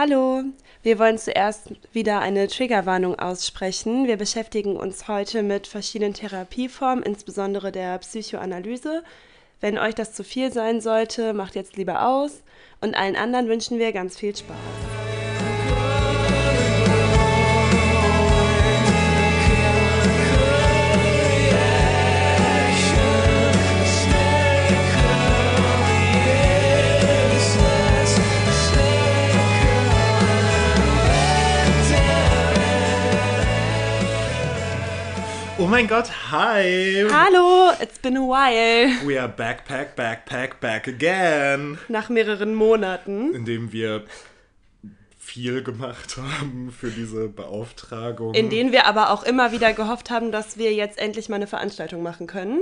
Hallo, wir wollen zuerst wieder eine Triggerwarnung aussprechen. Wir beschäftigen uns heute mit verschiedenen Therapieformen, insbesondere der Psychoanalyse. Wenn euch das zu viel sein sollte, macht jetzt lieber aus und allen anderen wünschen wir ganz viel Spaß. Oh mein Gott, hi! Hallo, it's been a while. We are backpack, backpack, back again. Nach mehreren Monaten. Indem wir viel gemacht haben für diese Beauftragung. In denen wir aber auch immer wieder gehofft haben, dass wir jetzt endlich mal eine Veranstaltung machen können.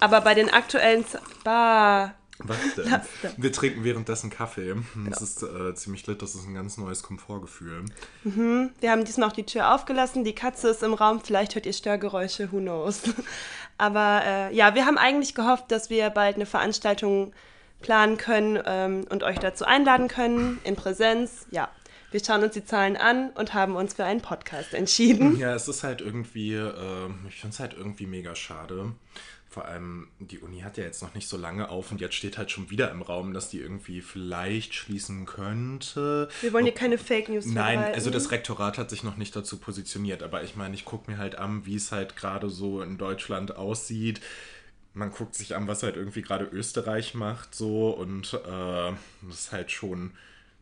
Aber bei den aktuellen... Z bah, Was denn? Denn? Wir trinken währenddessen Kaffee. Das ist äh, ziemlich lit, das ist ein ganz neues Komfortgefühl. Wir haben diesmal auch die Tür aufgelassen, die Katze ist im Raum, vielleicht hört ihr Störgeräusche, who knows. Aber äh, ja, wir haben eigentlich gehofft, dass wir bald eine Veranstaltung planen können ähm, und euch dazu einladen können, in Präsenz. Ja, wir schauen uns die Zahlen an und haben uns für einen Podcast entschieden. Ja, es ist halt irgendwie, äh, ich finde es halt irgendwie mega schade. Vor allem, die Uni hat ja jetzt noch nicht so lange auf und jetzt steht halt schon wieder im Raum, dass die irgendwie vielleicht schließen könnte. Wir wollen hier keine Fake News Nein, also das Rektorat hat sich noch nicht dazu positioniert, aber ich meine, ich gucke mir halt an, wie es halt gerade so in Deutschland aussieht. Man guckt sich an, was halt irgendwie gerade Österreich macht, so und äh, das ist halt schon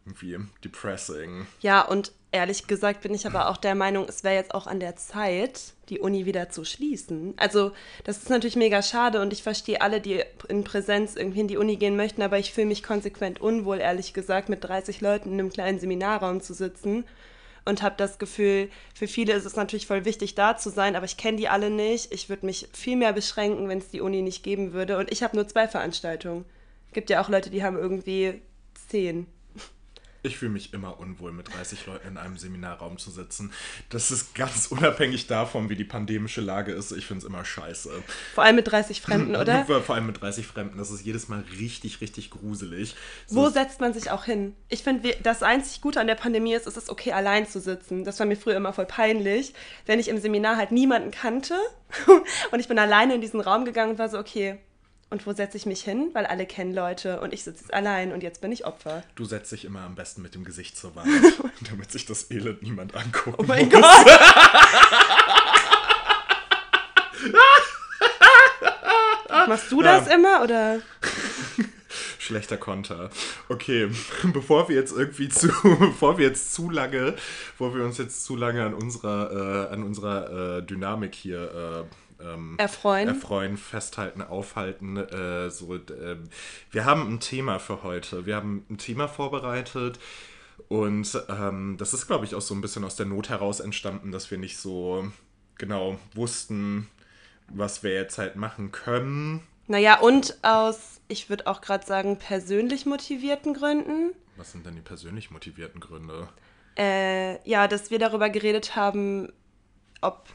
irgendwie depressing. Ja, und ehrlich gesagt bin ich aber auch der Meinung, es wäre jetzt auch an der Zeit, die Uni wieder zu schließen. Also, das ist natürlich mega schade und ich verstehe alle, die in Präsenz irgendwie in die Uni gehen möchten, aber ich fühle mich konsequent unwohl, ehrlich gesagt, mit 30 Leuten in einem kleinen Seminarraum zu sitzen und habe das Gefühl, für viele ist es natürlich voll wichtig, da zu sein, aber ich kenne die alle nicht. Ich würde mich viel mehr beschränken, wenn es die Uni nicht geben würde. Und ich habe nur zwei Veranstaltungen. Gibt ja auch Leute, die haben irgendwie zehn. Ich fühle mich immer unwohl, mit 30 Leuten in einem Seminarraum zu sitzen. Das ist ganz unabhängig davon, wie die pandemische Lage ist. Ich finde es immer scheiße. Vor allem mit 30 Fremden, oder? Vor allem mit 30 Fremden. Das ist jedes Mal richtig, richtig gruselig. So, Wo setzt man sich auch hin? Ich finde, das einzig Gute an der Pandemie ist, es ist okay, allein zu sitzen. Das war mir früher immer voll peinlich, wenn ich im Seminar halt niemanden kannte und ich bin alleine in diesen Raum gegangen und war so, okay, und wo setze ich mich hin? Weil alle kennen Leute und ich sitze jetzt allein und jetzt bin ich Opfer. Du setzt dich immer am besten mit dem Gesicht zur Wand, damit sich das Elend niemand anguckt. Oh mein Gott! Machst du das Ja. immer oder? Schlechter Konter. Okay, bevor wir jetzt irgendwie zu, bevor wir jetzt zu lange, bevor wir uns jetzt zu lange an unserer, äh, an unserer äh, Dynamik hier äh, ähm, Erfreuen. erfreuen, festhalten, aufhalten, äh, so, äh, wir haben ein Thema für heute. Wir haben ein Thema vorbereitet und ähm, das ist, glaube ich, auch so ein bisschen aus der Not heraus entstanden, dass wir nicht so genau wussten, was wir jetzt halt machen können. Naja, und aus, ich würde auch gerade sagen, persönlich motivierten Gründen. Was sind denn die persönlich motivierten Gründe? äh, ja, dass wir darüber geredet haben, ob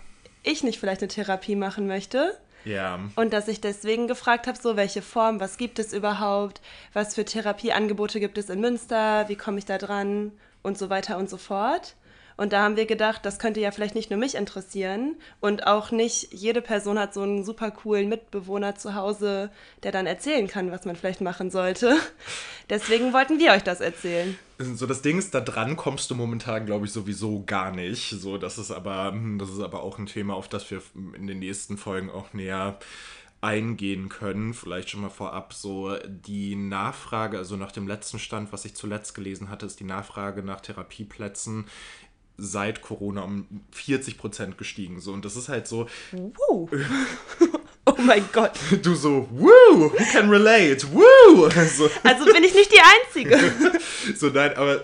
ich nicht vielleicht eine Therapie machen möchte. Ja, Und dass ich deswegen gefragt habe, so welche Form, was gibt es überhaupt, was für Therapieangebote gibt es in Münster, wie komme ich da dran und so weiter und so fort. Und da haben wir gedacht, das könnte ja vielleicht nicht nur mich interessieren und auch nicht jede Person hat so einen super coolen Mitbewohner zu Hause, der dann erzählen kann, was man vielleicht machen sollte. Deswegen wollten wir euch das erzählen. so das Ding ist, da dran kommst du momentan, glaube ich, sowieso gar nicht. So, das ist aber, hm, das ist aber auch ein Thema, auf das wir in den nächsten Folgen auch näher eingehen können. Vielleicht schon mal vorab so die Nachfrage, also nach dem letzten Stand, was ich zuletzt gelesen hatte, ist die Nachfrage nach Therapieplätzen seit Corona um 40 Prozent gestiegen. So, und das ist halt so, Wow. oh mein Gott. du so, woo, who can relate, woo! So, Also bin ich nicht die Einzige. So, nein, aber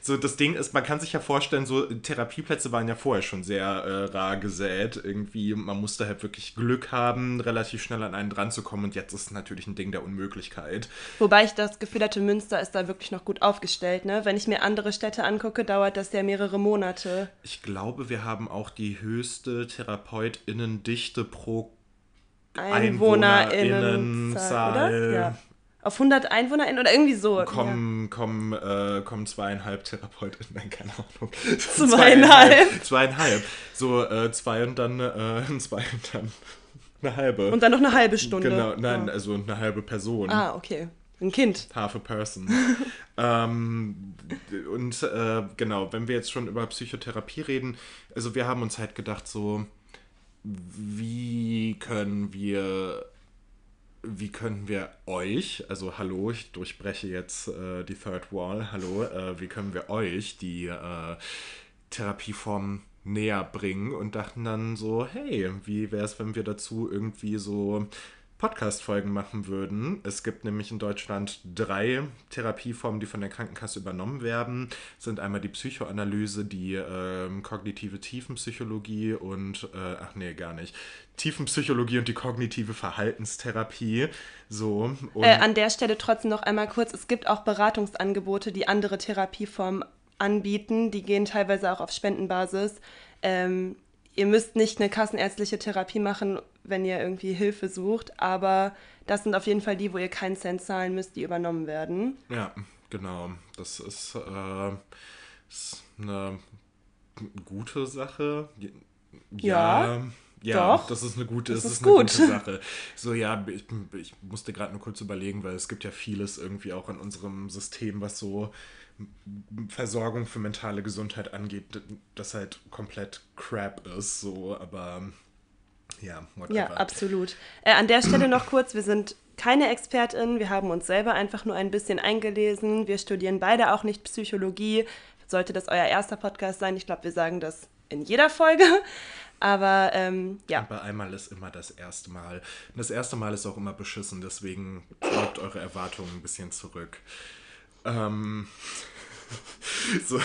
so das Ding ist, man kann sich ja vorstellen, so Therapieplätze waren ja vorher schon sehr äh, rar gesät. Irgendwie, man musste halt wirklich Glück haben, relativ schnell an einen dran zu kommen. Und jetzt ist es natürlich ein Ding der Unmöglichkeit. Wobei ich das Gefühl hatte, Münster ist da wirklich noch gut aufgestellt. Ne? Wenn ich mir andere Städte angucke, dauert das ja mehrere Monate. Ich glaube, wir haben auch die höchste TherapeutInnendichte pro EinwohnerInnenzahl, Einwohnerinnenzahl. Ja. Auf 100 EinwohnerInnen oder irgendwie so. Kommen, ja. kommen, äh, kommen zweieinhalb TherapeutInnen, nein, keine Ahnung. Zweieinhalb. Zweieinhalb. So äh, zwei und dann äh, zwei und dann eine halbe. Und dann noch eine halbe Stunde. Genau, nein, ja. also eine halbe Person. Ah, okay. Ein Kind. Half a person. ähm, und äh, genau, wenn wir jetzt schon über Psychotherapie reden, also wir haben uns halt gedacht, so, wie können wir wie können wir euch, also hallo, ich durchbreche jetzt äh, die Third Wall, hallo, äh, wie können wir euch die äh, Therapieform näher bringen und dachten dann so, hey, wie wäre es, wenn wir dazu irgendwie so Podcast-Folgen machen würden. Es gibt nämlich in Deutschland drei Therapieformen, die von der Krankenkasse übernommen werden. Das sind einmal die Psychoanalyse, die äh, kognitive Tiefenpsychologie und, äh, ach nee, gar nicht, Tiefenpsychologie und die kognitive Verhaltenstherapie. So. Äh, an der Stelle trotzdem noch einmal kurz, es gibt auch Beratungsangebote, die andere Therapieformen anbieten. Die gehen teilweise auch auf Spendenbasis. Ähm, ihr müsst nicht eine kassenärztliche Therapie machen, wenn ihr irgendwie Hilfe sucht, aber das sind auf jeden Fall die, wo ihr keinen Cent zahlen müsst, die übernommen werden. Ja, genau. Das ist, äh, ist eine gute Sache. Ja. ja. Ja, Doch, das ist eine gute, das das ist ist eine gut. gute Sache. So, ja, ich, ich musste gerade nur kurz überlegen, weil es gibt ja vieles irgendwie auch in unserem System, was so Versorgung für mentale Gesundheit angeht, das halt komplett crap ist, so, aber ja, whatever. Ja, absolut. Äh, an der Stelle noch kurz, wir sind keine Expertin, wir haben uns selber einfach nur ein bisschen eingelesen. Wir studieren beide auch nicht Psychologie. Sollte das euer erster Podcast sein? Ich glaube, wir sagen das in jeder Folge. Aber ähm, ja. Aber einmal ist immer das erste Mal. Und das erste Mal ist auch immer beschissen, deswegen schraubt eure Erwartungen ein bisschen zurück. Ähm, so,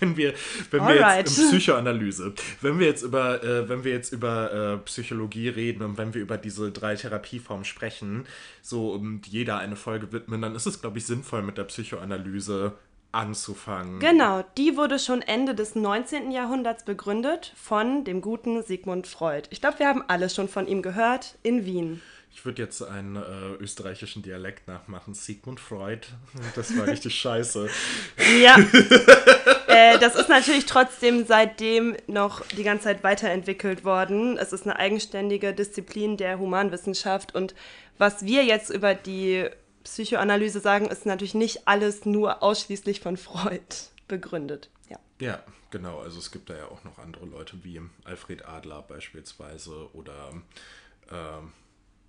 wenn wir, wenn wir jetzt in Psychoanalyse, wenn wir jetzt über, äh, wenn wir jetzt über äh, Psychologie reden und wenn wir über diese drei Therapieformen sprechen, so und jeder eine Folge widmen, dann ist es, glaube ich, sinnvoll mit der Psychoanalyse anzufangen. Genau, die wurde schon Ende des 19. Jahrhunderts begründet von dem guten Sigmund Freud. Ich glaube, wir haben alle schon von ihm gehört in Wien. Ich würde jetzt einen äh, österreichischen Dialekt nachmachen. Sigmund Freud. Das war richtig scheiße. Ja. äh, das ist natürlich trotzdem seitdem noch die ganze Zeit weiterentwickelt worden. Es ist eine eigenständige Disziplin der Humanwissenschaft. Und was wir jetzt über die Psychoanalyse sagen, ist natürlich nicht alles nur ausschließlich von Freud begründet. Ja. Ja, genau. Also es gibt da ja auch noch andere Leute wie Alfred Adler beispielsweise oder. Ähm,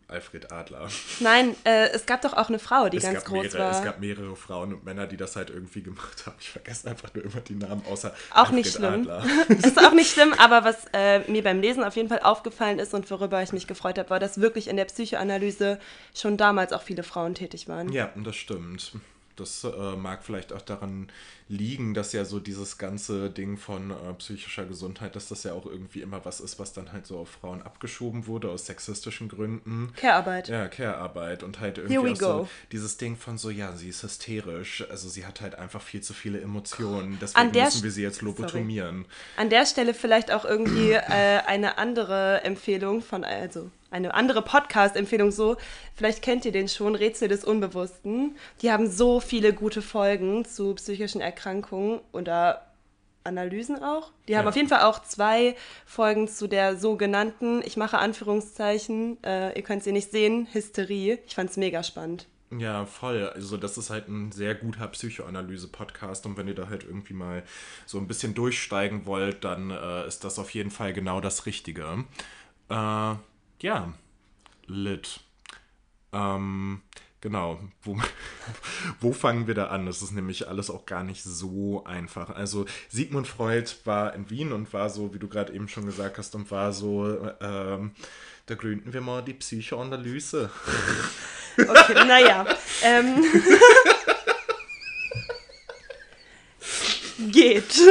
Alfred Adler. Nein, äh, es gab doch auch eine Frau, die es ganz groß mehrere, war. Es gab mehrere Frauen und Männer, die das halt irgendwie gemacht haben. Ich vergesse einfach nur immer die Namen, außer Auch Alfred nicht schlimm. Adler. Das ist auch nicht schlimm, aber was äh, mir beim Lesen auf jeden Fall aufgefallen ist und worüber ich mich gefreut habe, war, dass wirklich in der Psychoanalyse schon damals auch viele Frauen tätig waren. Ja, das stimmt. Das äh, mag vielleicht auch daran liegen, dass ja so dieses ganze Ding von äh, psychischer Gesundheit, dass das ja auch irgendwie immer was ist, was dann halt so auf Frauen abgeschoben wurde aus sexistischen Gründen. Care-Arbeit. Ja, Care-Arbeit und halt irgendwie auch so dieses Ding von so, ja, sie ist hysterisch, also sie hat halt einfach viel zu viele Emotionen, deswegen müssen wir sie jetzt lobotomieren. Sorry. An der Stelle vielleicht auch irgendwie äh, eine andere Empfehlung von, also eine andere Podcast-Empfehlung so. Vielleicht kennt ihr den schon, Rätsel des Unbewussten. Die haben so viele gute Folgen zu psychischen Erkrankungen oder Analysen auch. Die ja. haben auf jeden Fall auch zwei Folgen zu der sogenannten, ich mache Anführungszeichen, äh, ihr könnt sie nicht sehen, Hysterie. Ich fand es mega spannend. Ja, voll. Also das ist halt ein sehr guter Psychoanalyse-Podcast und wenn ihr da halt irgendwie mal so ein bisschen durchsteigen wollt, dann äh, ist das auf jeden Fall genau das Richtige. Äh, ja, lit. Ähm, genau, wo, wo fangen wir da an? Das ist nämlich alles auch gar nicht so einfach. Also Sigmund Freud war in Wien und war so, wie du gerade eben schon gesagt hast, und war so, ähm, da gründen wir mal die Psychoanalyse. Okay, naja. Ähm. Geht.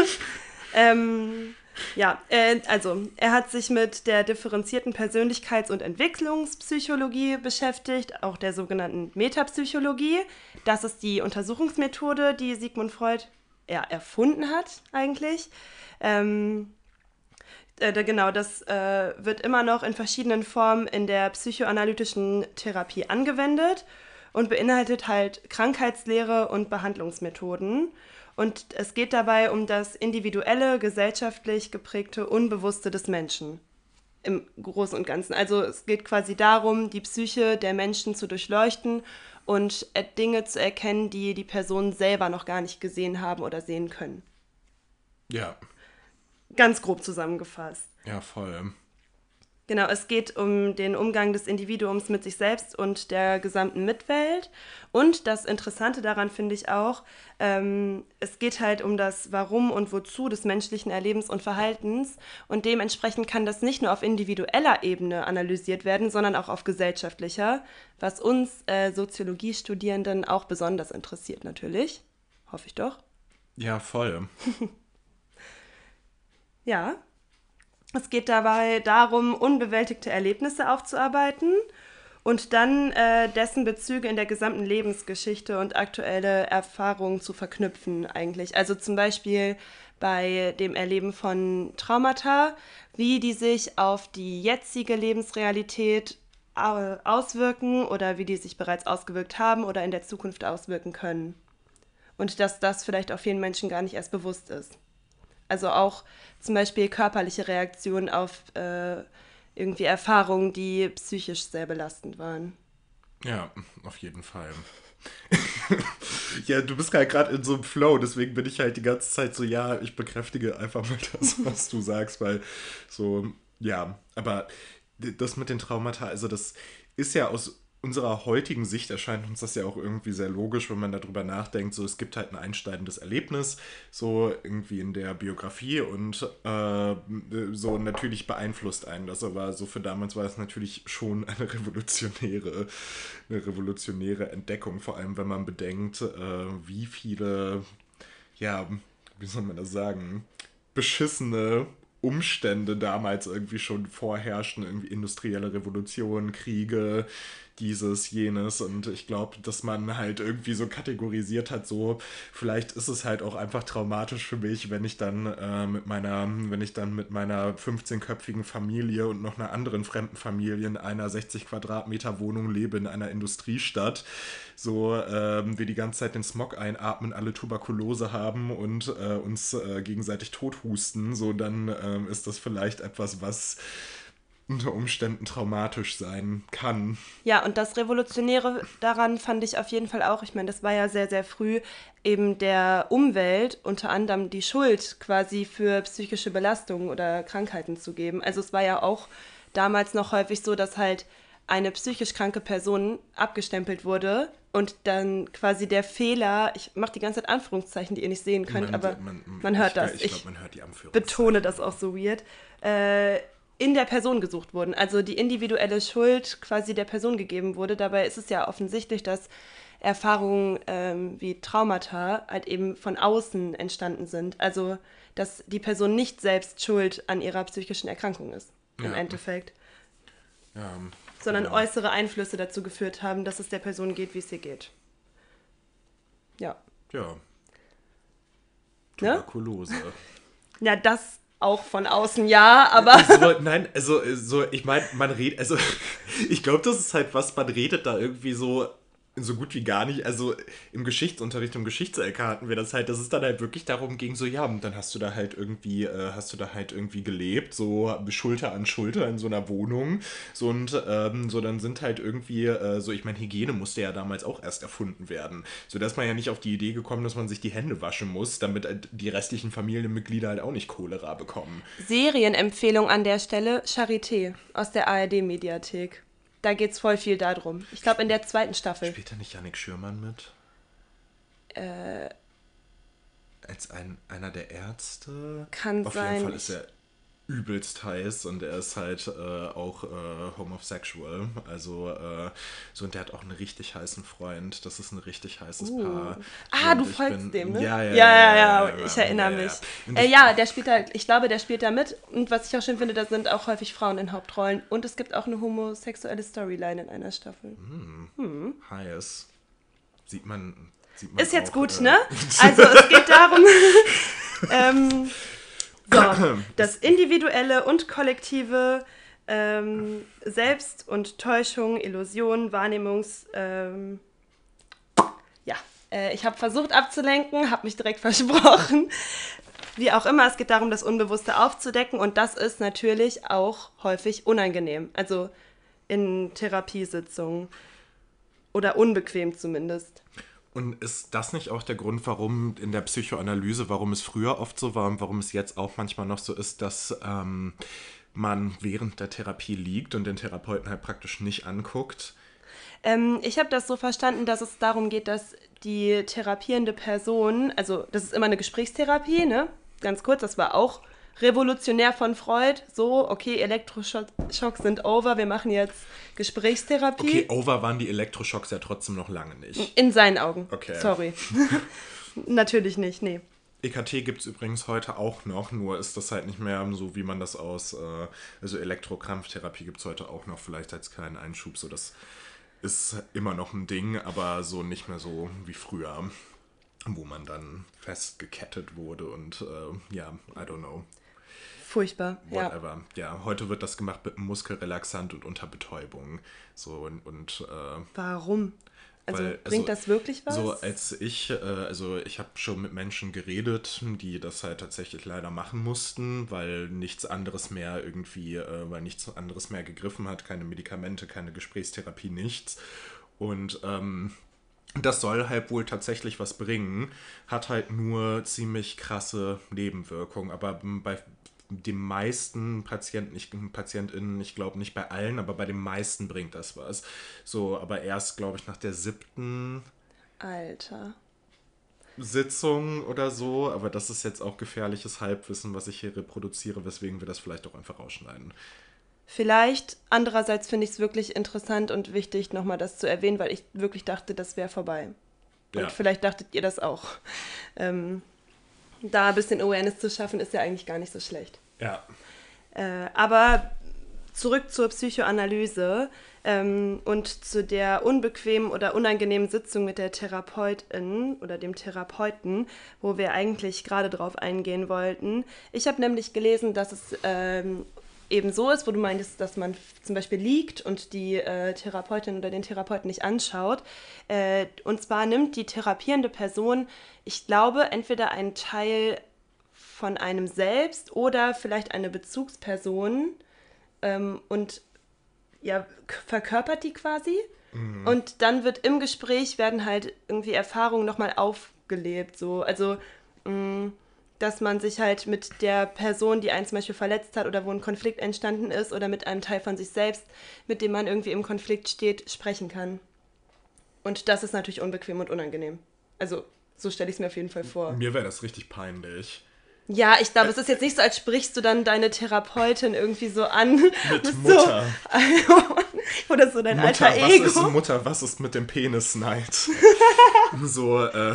Ähm, ja, äh, also er hat sich mit der differenzierten Persönlichkeits- und Entwicklungspsychologie beschäftigt, auch der sogenannten Metapsychologie. Das ist die Untersuchungsmethode, die Sigmund Freud ja, erfunden hat eigentlich. Ähm, äh, genau, das äh, wird immer noch in verschiedenen Formen in der psychoanalytischen Therapie angewendet. und beinhaltet halt Krankheitslehre und Behandlungsmethoden. Und es geht dabei um das individuelle, gesellschaftlich geprägte Unbewusste des Menschen im Großen und Ganzen. Also es geht quasi darum, die Psyche der Menschen zu durchleuchten und Dinge zu erkennen, die die Personen selber noch gar nicht gesehen haben oder sehen können. Ja. Ganz grob zusammengefasst. Ja, voll. Genau, es geht um den Umgang des Individuums mit sich selbst und der gesamten Mitwelt. Und das Interessante daran finde ich auch, ähm, es geht halt um das Warum und Wozu des menschlichen Erlebens und Verhaltens. Und dementsprechend kann das nicht nur auf individueller Ebene analysiert werden, sondern auch auf gesellschaftlicher, was uns äh, Soziologiestudierenden auch besonders interessiert natürlich. Hoffe ich doch. Ja, voll. ja. Es geht dabei darum, unbewältigte Erlebnisse aufzuarbeiten und dann äh, dessen Bezüge in der gesamten Lebensgeschichte und aktuelle Erfahrungen zu verknüpfen eigentlich. Also zum Beispiel bei dem Erleben von Traumata, wie die sich auf die jetzige Lebensrealität auswirken oder wie die sich bereits ausgewirkt haben oder in der Zukunft auswirken können. Und dass das vielleicht auch vielen Menschen gar nicht erst bewusst ist. Also auch zum Beispiel körperliche Reaktionen auf äh, irgendwie Erfahrungen, die psychisch sehr belastend waren. Ja, auf jeden Fall. ja, du bist halt gerade in so einem Flow, deswegen bin ich halt die ganze Zeit so, ja, ich bekräftige einfach mal das, was du sagst, weil so, ja, aber das mit den Traumata, also das ist ja aus unserer heutigen Sicht erscheint uns das ja auch irgendwie sehr logisch, wenn man darüber nachdenkt, so es gibt halt ein einschneidendes Erlebnis, so irgendwie in der Biografie und äh, so natürlich beeinflusst einen das, aber so für damals war es natürlich schon eine revolutionäre, eine revolutionäre Entdeckung, vor allem wenn man bedenkt, äh, wie viele, ja, wie soll man das sagen, beschissene Umstände damals irgendwie schon vorherrschen, irgendwie industrielle Revolution, Kriege, dieses, jenes. Und ich glaube, dass man halt irgendwie so kategorisiert hat, so, vielleicht ist es halt auch einfach traumatisch für mich, wenn ich dann äh, mit meiner, wenn ich dann mit meiner 15-köpfigen Familie und noch einer anderen fremden Familie in einer 60 Quadratmeter Wohnung lebe in einer Industriestadt. So, ähm, wir die ganze Zeit den Smog einatmen, alle Tuberkulose haben und äh, uns äh, gegenseitig tothusten, so dann ähm, ist das vielleicht etwas, was unter Umständen traumatisch sein kann. Ja, und das Revolutionäre daran fand ich auf jeden Fall auch, ich meine, das war ja sehr, sehr früh, eben der Umwelt unter anderem die Schuld quasi für psychische Belastungen oder Krankheiten zu geben. Also es war ja auch damals noch häufig so, dass halt eine psychisch kranke Person abgestempelt wurde und dann quasi der Fehler, ich mache die ganze Zeit Anführungszeichen, die ihr nicht sehen könnt, man, aber man, man hört ich, das. Ich, glaub, ich betone das auch so weird. Äh, in der Person gesucht wurden. Also die individuelle Schuld quasi der Person gegeben wurde. Dabei ist es ja offensichtlich, dass Erfahrungen ähm, wie Traumata halt eben von außen entstanden sind. Also dass die Person nicht selbst schuld an ihrer psychischen Erkrankung ist, im ja. Endeffekt. Ja, sondern genau. äußere Einflüsse dazu geführt haben, dass es der Person geht, wie es ihr geht. Ja. Ja. Ne? Tuberkulose. Ne? Ja, das auch von außen ja, aber. So, nein, also so, ich meine, man redet, also ich glaube, das ist halt was, man redet da irgendwie so so gut wie gar nicht. Also im Geschichtsunterricht, im Geschichts-LK hatten wir das halt, dass es dann halt wirklich darum ging, so ja, und dann hast du da halt irgendwie, äh, hast du da halt irgendwie gelebt, so Schulter an Schulter in so einer Wohnung. So und ähm, so dann sind halt irgendwie, äh, so ich meine, Hygiene musste ja damals auch erst erfunden werden. So dass man ja nicht auf die Idee gekommen, dass man sich die Hände waschen muss, damit äh, die restlichen Familienmitglieder halt auch nicht Cholera bekommen. Serienempfehlung an der Stelle, Charité aus der ARD-Mediathek. Da geht es voll viel darum. Ich glaube, in der zweiten Staffel. Spielt da nicht Yannick Schürmann mit? Äh. Als ein, einer der Ärzte? Kann Auf sein. Auf jeden Fall ist er übelst heiß und er ist halt äh, auch äh, homosexual. Also, äh, so und der hat auch einen richtig heißen Freund. Das ist ein richtig heißes uh. Paar. Ah, und du folgst bin, dem, ne? Ja, ja, ja, ja, ja, ja ich erinnere mich. Ja, äh, ja, der spielt da, ich glaube, der spielt da mit. Und was ich auch schön finde, da sind auch häufig Frauen in Hauptrollen. Und es gibt auch eine homosexuelle Storyline in einer Staffel. Hm. Hm. Heiß. Sieht man. Sieht man ist jetzt auch, gut, äh, ne? Also, es geht darum. ähm, so, das individuelle und kollektive ähm, Selbst- und Täuschung, Illusion, Wahrnehmungs, ähm, Äh, ich habe versucht abzulenken, habe mich direkt versprochen. Wie auch immer, es geht darum, das Unbewusste aufzudecken und das ist natürlich auch häufig unangenehm. Also in Therapiesitzungen oder unbequem zumindest. Und ist das nicht auch der Grund, warum in der Psychoanalyse, warum es früher oft so war und warum es jetzt auch manchmal noch so ist, dass ähm, man während der Therapie liegt und den Therapeuten halt praktisch nicht anguckt? Ähm, ich habe das so verstanden, dass es darum geht, dass die therapierende Person, also das ist immer eine Gesprächstherapie, ne? Ganz kurz, das war auch revolutionär von Freud. So, okay, Elektroschocks sind over, wir machen jetzt Gesprächstherapie. Okay, over waren die Elektroschocks ja trotzdem noch lange nicht. In seinen Augen. Okay. Sorry. Natürlich nicht, nee. EKT gibt es übrigens heute auch noch, nur ist das halt nicht mehr so, wie man das aus, äh, also Elektrokrampftherapie gibt es heute auch noch, vielleicht als kleinen Einschub, so das ist immer noch ein Ding, aber so nicht mehr so wie früher, wo man dann festgekettet wurde und äh, ja, I don't know. Furchtbar. Whatever. Ja. ja, heute wird das gemacht mit Muskelrelaxant und unter Betäubung. So und. und äh, Warum? Also weil, bringt also, das wirklich was? So als ich, äh, also ich habe schon mit Menschen geredet, die das halt tatsächlich leider machen mussten, weil nichts anderes mehr irgendwie, äh, weil nichts anderes mehr gegriffen hat, keine Medikamente, keine Gesprächstherapie, nichts. Und ähm, das soll halt wohl tatsächlich was bringen, hat halt nur ziemlich krasse Nebenwirkungen. Aber bei den meisten Patienten, ich, PatientInnen, ich glaube nicht bei allen, aber bei den meisten bringt das was. So, aber erst, glaube ich, nach der siebten Alter. Sitzung oder so, aber das ist jetzt auch gefährliches Halbwissen, was ich hier reproduziere, weswegen wir das vielleicht auch einfach rausschneiden. Vielleicht, andererseits finde ich es wirklich interessant und wichtig, nochmal das zu erwähnen, weil ich wirklich dachte, das wäre vorbei. Und ja. vielleicht dachtet ihr das auch. Ähm, da ein bisschen Awareness zu schaffen, ist ja eigentlich gar nicht so schlecht. Ja. Äh, aber zurück zur Psychoanalyse ähm, und zu der unbequemen oder unangenehmen Sitzung mit der Therapeutin oder dem Therapeuten, wo wir eigentlich gerade drauf eingehen wollten. Ich habe nämlich gelesen, dass es ähm, eben so ist, wo du meintest, dass man zum Beispiel liegt und die äh, Therapeutin oder den Therapeuten nicht anschaut. Äh, und zwar nimmt die therapierende Person, ich glaube, entweder einen Teil von einem selbst oder vielleicht eine Bezugsperson ähm, und ja, verkörpert die quasi. Mhm. Und dann wird im Gespräch werden halt irgendwie Erfahrungen nochmal aufgelebt. So. Also mh, mm, dass man sich halt mit der Person, die einen zum Beispiel verletzt hat oder wo ein Konflikt entstanden ist oder mit einem Teil von sich selbst, mit dem man irgendwie im Konflikt steht, sprechen kann. Und das ist natürlich unbequem und unangenehm. Also so stelle ich es mir auf jeden Fall vor. Mir wäre das richtig peinlich. Ja, ich glaube, es ist jetzt nicht so, als sprichst du dann deine Therapeutin irgendwie so an. Mit Mutter. So, oder so dein Mutter, alter Ego. Was ist, Mutter, was ist mit dem Penis-Neid? so, äh,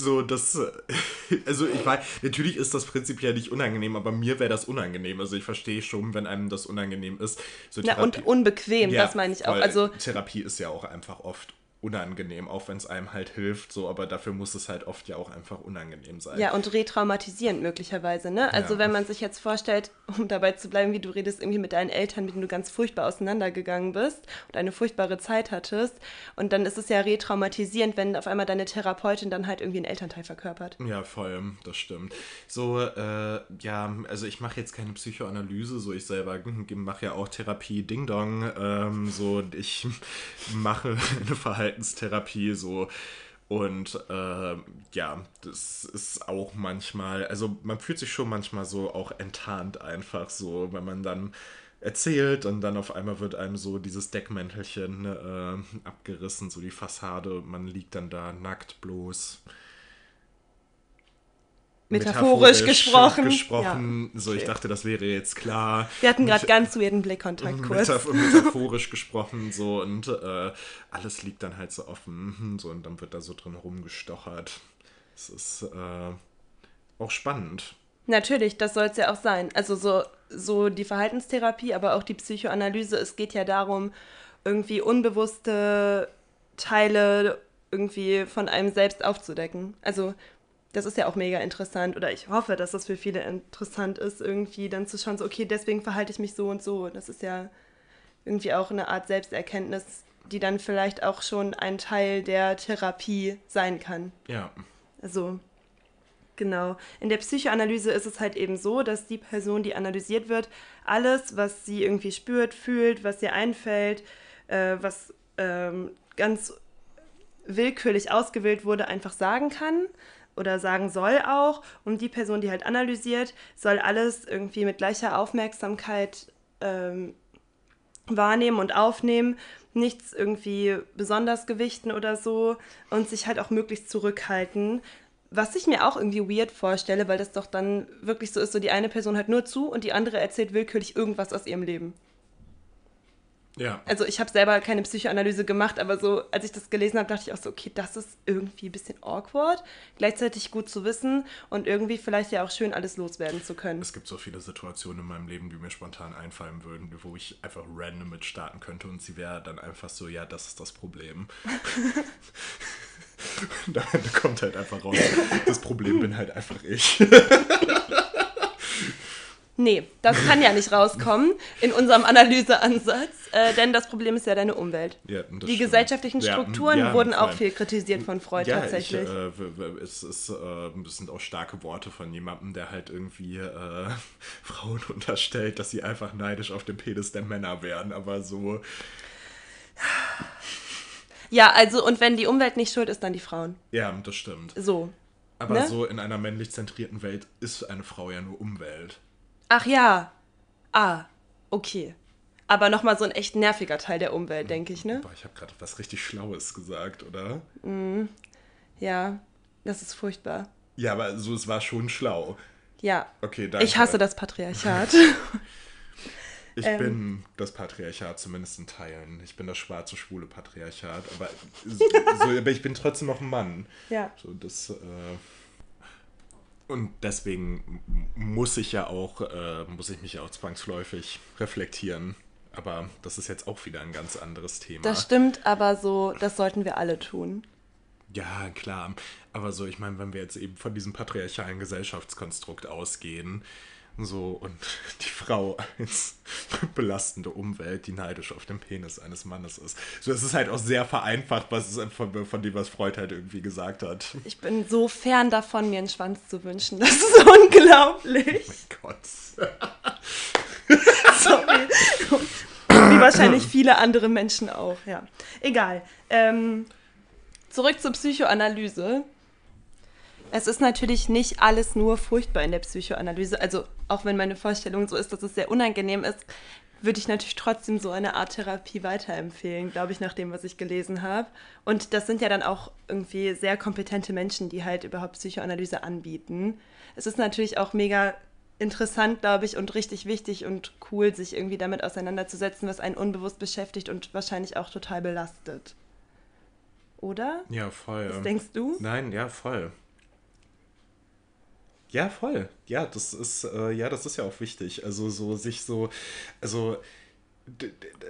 so, das, also ich weiß, natürlich ist das prinzipiell nicht unangenehm, aber mir wäre das unangenehm. Also ich verstehe schon, wenn einem das unangenehm ist. So ja, und unbequem, ja, das meine ich auch. Also Therapie ist ja auch einfach oft unangenehm, auch wenn es einem halt hilft, so, aber dafür muss es halt oft ja auch einfach unangenehm sein. Ja, und retraumatisierend möglicherweise, ne? Also ja. wenn man sich jetzt vorstellt, um dabei zu bleiben, wie du redest, irgendwie mit deinen Eltern, mit denen du ganz furchtbar auseinandergegangen bist und eine furchtbare Zeit hattest, und dann ist es ja retraumatisierend, wenn auf einmal deine Therapeutin dann halt irgendwie einen Elternteil verkörpert. Ja, voll, das stimmt. So, äh, ja, also ich mache jetzt keine Psychoanalyse, so ich selber mache ja auch Therapie Ding Dong, ähm, so ich mache eine Verhalten Verhaltenstherapie so. Und äh, ja, das ist auch manchmal, also man fühlt sich schon manchmal so auch enttarnt einfach so, wenn man dann erzählt und dann auf einmal wird einem so dieses Deckmäntelchen äh, abgerissen, so die Fassade man liegt dann da nackt bloß metaphorisch, gesprochen. gesprochen. Ja. So, ich dachte, das wäre jetzt klar. Wir hatten gerade ganz weirden Blickkontakt kurz. Metaph metaphorisch gesprochen, so und äh, alles liegt dann halt so offen, hm, so und dann wird da so drin rumgestochert. Es ist äh, auch spannend. Natürlich, das soll es ja auch sein. Also so, so die Verhaltenstherapie, aber auch die Psychoanalyse, es geht ja darum, irgendwie unbewusste Teile irgendwie von einem selbst aufzudecken. Also das ist ja auch mega interessant oder ich hoffe, dass das für viele interessant ist, irgendwie dann zu schauen, so, okay, deswegen verhalte ich mich so und so. Das ist ja irgendwie auch eine Art Selbsterkenntnis die dann vielleicht auch schon ein Teil der Therapie sein kann. Ja. Also, genau. In der Psychoanalyse ist es halt eben so, dass die Person, die analysiert wird, alles, was sie irgendwie spürt, fühlt, was ihr einfällt, äh, was ähm, ganz willkürlich ausgewählt wurde, einfach sagen kann oder sagen soll auch. Und die Person, die halt analysiert, soll alles irgendwie mit gleicher Aufmerksamkeit ähm, wahrnehmen und aufnehmen, nichts irgendwie besonders gewichten oder so und sich halt auch möglichst zurückhalten. Was ich mir auch irgendwie weird vorstelle, weil das doch dann wirklich so ist, so die eine Person hört nur zu und die andere erzählt willkürlich irgendwas aus ihrem Leben. Ja. Also ich habe selber keine Psychoanalyse gemacht, aber so, als ich das gelesen habe, dachte ich auch so, okay, das ist irgendwie ein bisschen awkward, gleichzeitig gut zu wissen und irgendwie vielleicht ja auch schön alles loswerden zu können. Es gibt so viele Situationen in meinem Leben, die mir spontan einfallen würden, wo ich einfach random mit starten könnte und sie wäre dann einfach so, ja, das ist das Problem. da kommt halt einfach raus, das Problem bin halt einfach ich. Nee, das kann ja nicht rauskommen in unserem Analyseansatz, äh, denn das Problem ist ja deine Umwelt. Ja, Die stimmt. gesellschaftlichen Ja, Strukturen ja, wurden auch viel kritisiert von Freud ja, tatsächlich. Ich, äh, es, ist, äh, es sind auch starke Worte von jemandem, der halt irgendwie äh, Frauen unterstellt, dass sie einfach neidisch auf dem Penis der Männer wären, aber so, ja, also und wenn die Umwelt nicht schuld ist, dann die Frauen. ja, das stimmt. So. Aber Ne? so in einer männlich zentrierten Welt ist eine Frau ja nur Umwelt. Ach ja. Ah, okay. Aber nochmal so ein echt nerviger Teil der Umwelt, denke ich, ne? Boah, ich habe gerade was richtig Schlaues gesagt, oder? Ja, das ist furchtbar. Ja, aber so, es war schon schlau. Ja. Okay, danke. Ich hasse das Patriarchat. Ich ähm. bin das Patriarchat zumindest in Teilen. Ich bin das schwarze, schwule Patriarchat. Aber, so, aber ich bin trotzdem noch ein Mann. ja. So, das, äh, und deswegen muss ich ja auch, äh, muss ich mich ja auch zwangsläufig reflektieren. Aber das ist jetzt auch wieder ein ganz anderes Thema. Das stimmt, aber so, das sollten wir alle tun. Ja, klar. Aber so, ich meine, wenn wir jetzt eben von diesem patriarchalen Gesellschaftskonstrukt ausgehen, so und die Frau als belastende Umwelt, die neidisch auf den Penis eines Mannes ist. So, es ist halt auch sehr vereinfacht, was es von, von dem, was Freud halt irgendwie gesagt hat. Ich bin so fern davon, mir einen Schwanz zu wünschen. Das ist unglaublich. Gott. Sorry. Wie wahrscheinlich viele andere Menschen auch, ja. Egal. Ähm, zurück zur Psychoanalyse. Es ist natürlich nicht alles nur furchtbar in der Psychoanalyse. Also, auch wenn meine Vorstellung so ist, dass es sehr unangenehm ist, würde ich natürlich trotzdem so eine Art Therapie weiterempfehlen, glaube ich, nach dem, was ich gelesen habe. Und das sind ja dann auch irgendwie sehr kompetente Menschen, die halt überhaupt Psychoanalyse anbieten. Es ist natürlich auch mega interessant, glaube ich, und richtig wichtig und cool, sich irgendwie damit auseinanderzusetzen, was einen unbewusst beschäftigt und wahrscheinlich auch total belastet. Oder? Ja, voll. Was denkst du? Nein, ja, voll. Ja, voll. Ja, das ist, äh, ja, das ist ja auch wichtig. Also so sich so, also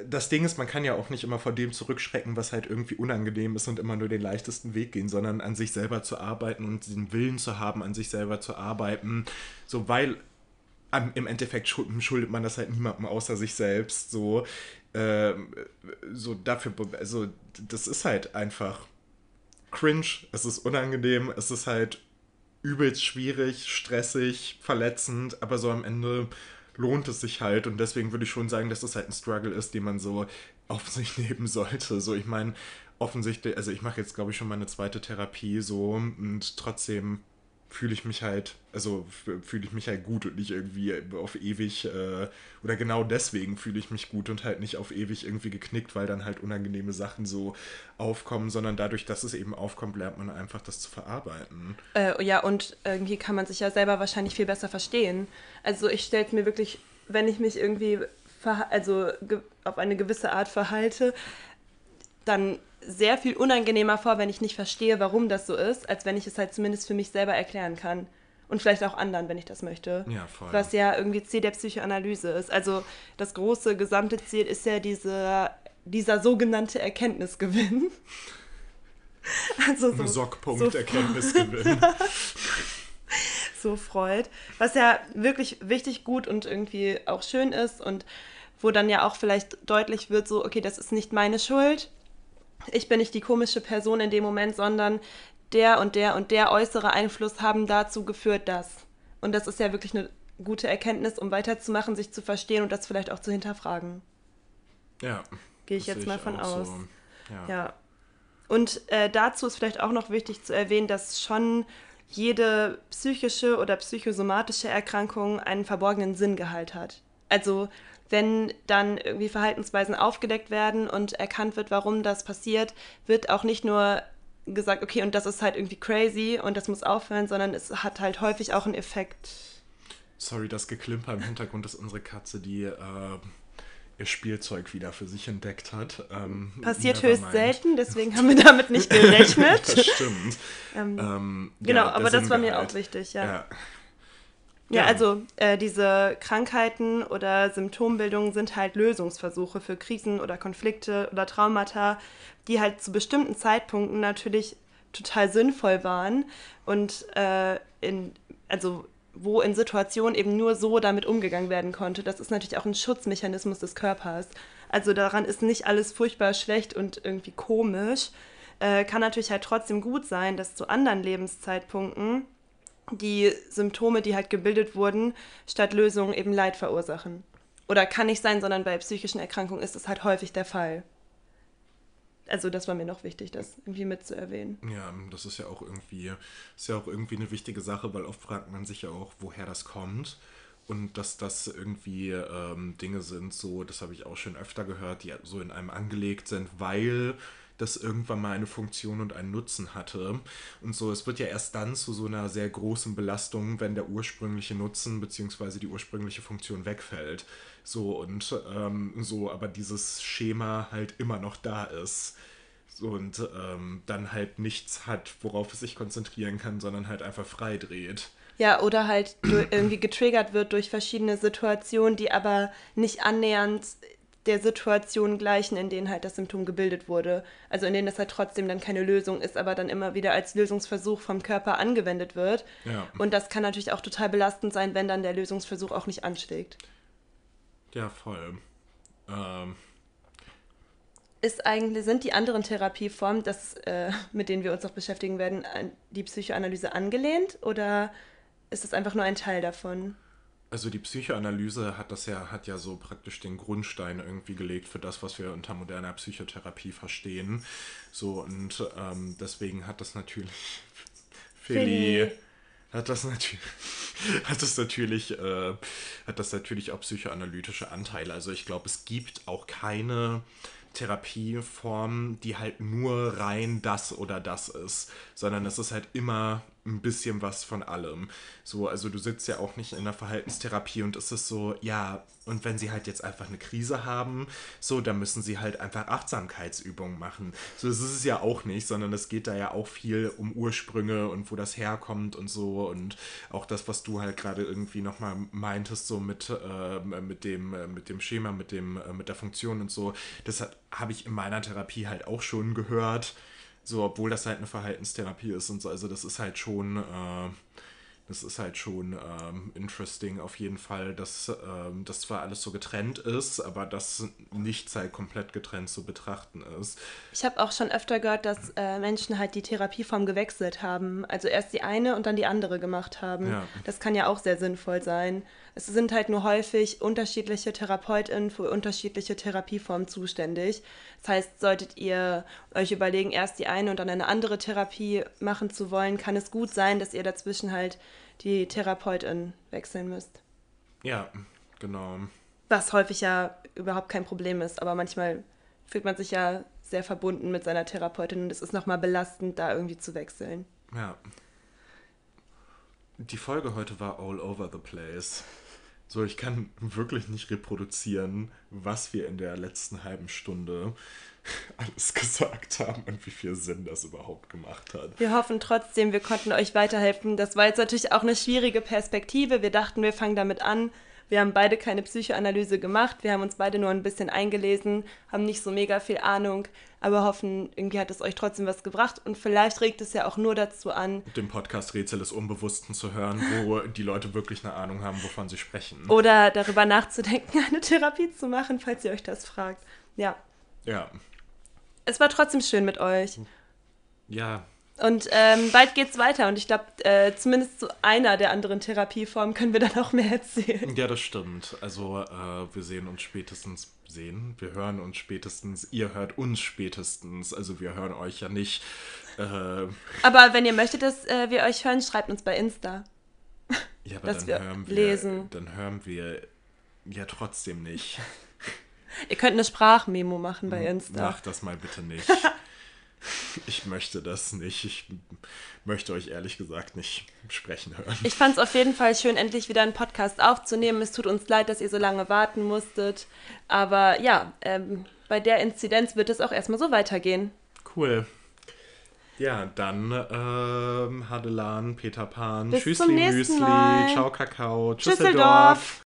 das Ding ist, man kann ja auch nicht immer vor dem zurückschrecken, was halt irgendwie unangenehm ist und immer nur den leichtesten Weg gehen, sondern an sich selber zu arbeiten und den Willen zu haben, an sich selber zu arbeiten. So, weil im Endeffekt schuld- schuldet man das halt niemandem außer sich selbst. So, ähm, so dafür, also das ist halt einfach cringe, es ist unangenehm, es ist halt übelst schwierig, stressig, verletzend, aber so am Ende lohnt es sich halt und deswegen würde ich schon sagen, dass das halt ein Struggle ist, den man so auf sich nehmen sollte. So, ich meine, offensichtlich, also ich mache jetzt glaube ich schon meine zweite Therapie so und trotzdem fühle ich mich halt, also fühle ich mich halt gut und nicht irgendwie auf ewig, äh, oder genau deswegen fühle ich mich gut und halt nicht auf ewig irgendwie geknickt, weil dann halt unangenehme Sachen so aufkommen, sondern dadurch, dass es eben aufkommt, lernt man einfach das zu verarbeiten. Äh, ja, und irgendwie kann man sich ja selber wahrscheinlich viel besser verstehen. Also ich stelle mir wirklich, wenn ich mich irgendwie also auf eine gewisse Art verhalte, dann sehr viel unangenehmer vor, wenn ich nicht verstehe, warum das so ist, als wenn ich es halt zumindest für mich selber erklären kann. Und vielleicht auch anderen, wenn ich das möchte. Ja, voll. Was ja irgendwie Ziel der Psychoanalyse ist. Also das große gesamte Ziel ist ja diese, dieser sogenannte Erkenntnisgewinn. Also so, Sockpunkt so- Erkenntnisgewinn. so freut. Was ja wirklich wichtig, gut und irgendwie auch schön ist und wo dann ja auch vielleicht deutlich wird, so, okay, das ist nicht meine Schuld, ich bin nicht die komische Person in dem Moment, sondern der und der und der äußere Einfluss haben dazu geführt, dass. Und das ist ja wirklich eine gute Erkenntnis, um weiterzumachen, sich zu verstehen und das vielleicht auch zu hinterfragen. Ja. Gehe ich jetzt mal von aus. So. Ja. ja. Und äh, dazu ist vielleicht auch noch wichtig zu erwähnen, dass schon jede psychische oder psychosomatische Erkrankung einen verborgenen Sinngehalt hat. Also wenn dann irgendwie Verhaltensweisen aufgedeckt werden und erkannt wird, warum das passiert, wird auch nicht nur gesagt, okay, und das ist halt irgendwie crazy und das muss aufhören, sondern es hat halt häufig auch einen Effekt. Sorry, das Geklimper im Hintergrund ist unsere Katze, die äh, ihr Spielzeug wieder für sich entdeckt hat. Ähm, Passiert höchst mind. selten, deswegen haben wir damit nicht gerechnet. das stimmt. ähm, ähm, genau, ja, aber das war mir auch wichtig, ja. ja. Ja, also äh, diese Krankheiten oder Symptombildungen sind halt Lösungsversuche für Krisen oder Konflikte oder Traumata, die halt zu bestimmten Zeitpunkten natürlich total sinnvoll waren und äh, in, also wo in Situationen eben nur so damit umgegangen werden konnte. Das ist natürlich auch ein Schutzmechanismus des Körpers. Also daran ist nicht alles furchtbar schlecht und irgendwie komisch. Äh, kann natürlich halt trotzdem gut sein, dass zu anderen Lebenszeitpunkten die Symptome, die halt gebildet wurden, statt Lösungen eben Leid verursachen. Oder kann nicht sein, sondern bei psychischen Erkrankungen ist das halt häufig der Fall. Also das war mir noch wichtig, das irgendwie mitzuerwähnen. Ja, das ist ja auch irgendwie, ist ja auch irgendwie eine wichtige Sache, weil oft fragt man sich ja auch, woher das kommt. Und dass das irgendwie ähm, Dinge sind, so, das habe ich auch schon öfter gehört, die so in einem angelegt sind, weil das irgendwann mal eine Funktion und einen Nutzen hatte. Und so, es wird ja erst dann zu so einer sehr großen Belastung, wenn der ursprüngliche Nutzen bzw. die ursprüngliche Funktion wegfällt. So und ähm, so, aber dieses Schema halt immer noch da ist und ähm, dann halt nichts hat, worauf es sich konzentrieren kann, sondern halt einfach frei dreht. Ja, oder halt irgendwie getriggert wird durch verschiedene Situationen, die aber nicht annähernd der Situation gleichen, in denen halt das Symptom gebildet wurde. Also in denen das halt trotzdem dann keine Lösung ist, aber dann immer wieder als Lösungsversuch vom Körper angewendet wird. Ja. Und das kann natürlich auch total belastend sein, wenn dann der Lösungsversuch auch nicht anschlägt. Ja, voll. Ähm. Ist eigentlich, sind die anderen Therapieformen, das, äh, mit denen wir uns noch beschäftigen werden, an die Psychoanalyse angelehnt oder ist es einfach nur ein Teil davon? Also die Psychoanalyse hat das ja, hat ja so praktisch den Grundstein irgendwie gelegt für das, was wir unter moderner Psychotherapie verstehen. So, und ähm, deswegen hat das natürlich Philly, hat das natürlich hat das natürlich äh, hat das natürlich auch psychoanalytische Anteile. Also ich glaube, es gibt auch keine Therapieform, die halt nur rein das oder das ist, sondern es ist halt immer ein bisschen was von allem. So, also du sitzt ja auch nicht in der Verhaltenstherapie und es ist so, ja, und wenn sie halt jetzt einfach eine Krise haben, so, dann müssen sie halt einfach Achtsamkeitsübungen machen. So, das ist es ja auch nicht, sondern es geht da ja auch viel um Ursprünge und wo das herkommt und so und auch das, was du halt gerade irgendwie nochmal meintest, so mit, äh, mit, dem, äh, mit dem Schema, mit, dem, äh, mit der Funktion und so, das habe ich in meiner Therapie halt auch schon gehört. So, obwohl das halt eine Verhaltenstherapie ist und so. Also das ist halt schon, äh, das ist halt schon ähm, interesting auf jeden Fall, dass ähm, das zwar alles so getrennt ist, aber dass nichts halt komplett getrennt zu betrachten ist. Ich habe auch schon öfter gehört, dass äh, Menschen halt die Therapieform gewechselt haben. Also erst die eine und dann die andere gemacht haben. Ja. Das kann ja auch sehr sinnvoll sein. Es sind halt nur häufig unterschiedliche TherapeutInnen für unterschiedliche Therapieformen zuständig. Das heißt, solltet ihr euch überlegen, erst die eine und dann eine andere Therapie machen zu wollen, kann es gut sein, dass ihr dazwischen halt die Therapeutin wechseln müsst. Ja, genau. Was häufig ja überhaupt kein Problem ist, aber manchmal fühlt man sich ja sehr verbunden mit seiner Therapeutin und es ist nochmal belastend, da irgendwie zu wechseln. Ja. Die Folge heute war all over the place. So, ich kann wirklich nicht reproduzieren, was wir in der letzten halben Stunde alles gesagt haben und wie viel Sinn das überhaupt gemacht hat. Wir hoffen trotzdem, wir konnten euch weiterhelfen. Das war jetzt natürlich auch eine schwierige Perspektive. Wir dachten, wir fangen damit an, wir haben beide keine Psychoanalyse gemacht, wir haben uns beide nur ein bisschen eingelesen, haben nicht so mega viel Ahnung, aber hoffen, irgendwie hat es euch trotzdem was gebracht und vielleicht regt es ja auch nur dazu an, den Podcast Rätsel des Unbewussten zu hören, wo die Leute wirklich eine Ahnung haben, wovon sie sprechen. Oder darüber nachzudenken, eine Therapie zu machen, falls ihr euch das fragt. Ja. Ja. es war trotzdem schön mit euch. Ja, Und ähm, bald geht's weiter und ich glaube, äh, zumindest zu einer der anderen Therapieformen können wir dann auch mehr erzählen. ja, das stimmt. Also äh, wir sehen uns spätestens sehen. Wir hören uns spätestens. Ihr hört uns spätestens. Also wir hören euch ja nicht. Äh, Aber wenn ihr möchtet, dass äh, wir euch hören, schreibt uns bei Insta. ja, aber Dass dann wir hören wir. lesen. Dann hören wir ja trotzdem nicht. Ihr könnt eine Sprachmemo machen bei Insta. Mach das mal bitte nicht. Ich möchte das nicht. Ich möchte euch ehrlich gesagt nicht sprechen hören. Ich fand es auf jeden Fall schön, endlich wieder einen Podcast aufzunehmen. Es tut uns leid, dass ihr so lange warten musstet. Aber ja, ähm, bei der Inzidenz wird es auch erstmal so weitergehen. Cool. Ja, dann ähm, Hadelan, Peter Pan, Bis Tschüssli zum nächsten Müsli, Mal. Ciao Kakao. Tschüsseldorf.